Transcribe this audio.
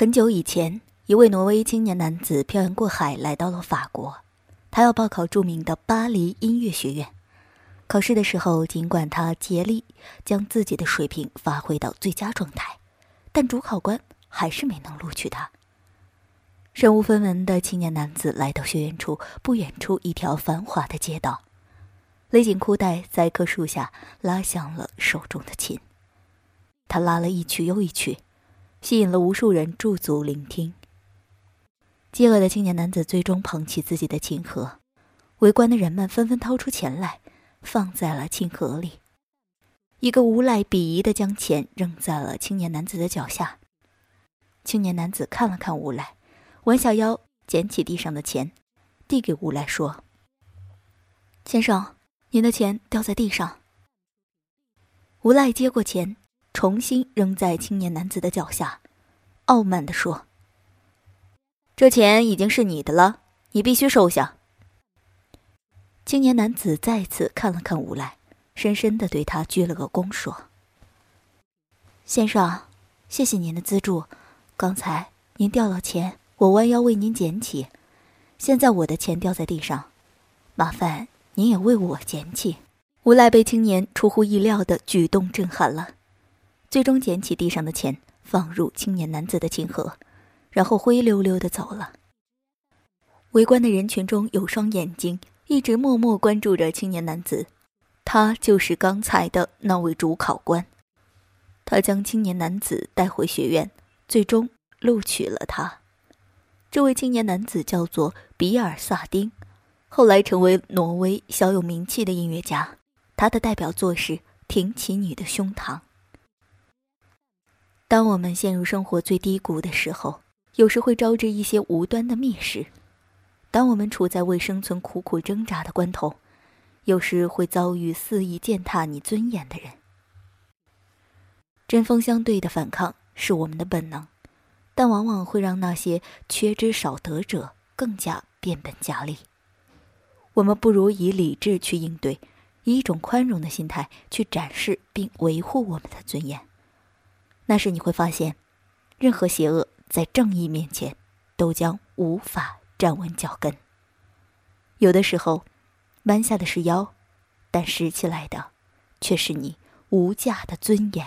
很久以前，一位挪威青年男子漂洋过海来到了法国，他要报考著名的巴黎音乐学院。考试的时候，尽管他竭力将自己的水平发挥到最佳状态，但主考官还是没能录取他。身无分文的青年男子来到学院处不远处一条繁华的街道，勒紧裤带，在一棵树下拉响了手中的琴。他拉了一曲又一曲。吸引了无数人驻足聆听。饥饿的青年男子最终捧起自己的琴盒，围观的人们纷纷掏出钱来，放在了琴盒里。一个无赖鄙夷地将钱扔在了青年男子的脚下。青年男子看了看无赖，弯下腰捡起地上的钱，递给无赖说：“先生，您的钱掉在地上。”无赖接过钱。重新扔在青年男子的脚下，傲慢地说：“这钱已经是你的了，你必须收下。”青年男子再次看了看无赖，深深的对他鞠了个躬，说：“先生，谢谢您的资助。刚才您掉了钱，我弯腰为您捡起，现在我的钱掉在地上，麻烦您也为我捡起。”无赖被青年出乎意料的举动震撼了。最终捡起地上的钱，放入青年男子的琴盒，然后灰溜溜的走了。围观的人群中有双眼睛一直默默关注着青年男子，他就是刚才的那位主考官。他将青年男子带回学院，最终录取了他。这位青年男子叫做比尔·萨丁，后来成为挪威小有名气的音乐家。他的代表作是《挺起你的胸膛》。当我们陷入生活最低谷的时候，有时会招致一些无端的蔑视；当我们处在为生存苦苦挣扎的关头，有时会遭遇肆意践踏你尊严的人。针锋相对的反抗是我们的本能，但往往会让那些缺之少得者更加变本加厉。我们不如以理智去应对，以一种宽容的心态去展示并维护我们的尊严。那时你会发现，任何邪恶在正义面前都将无法站稳脚跟。有的时候，弯下的是腰，但拾起来的却是你无价的尊严。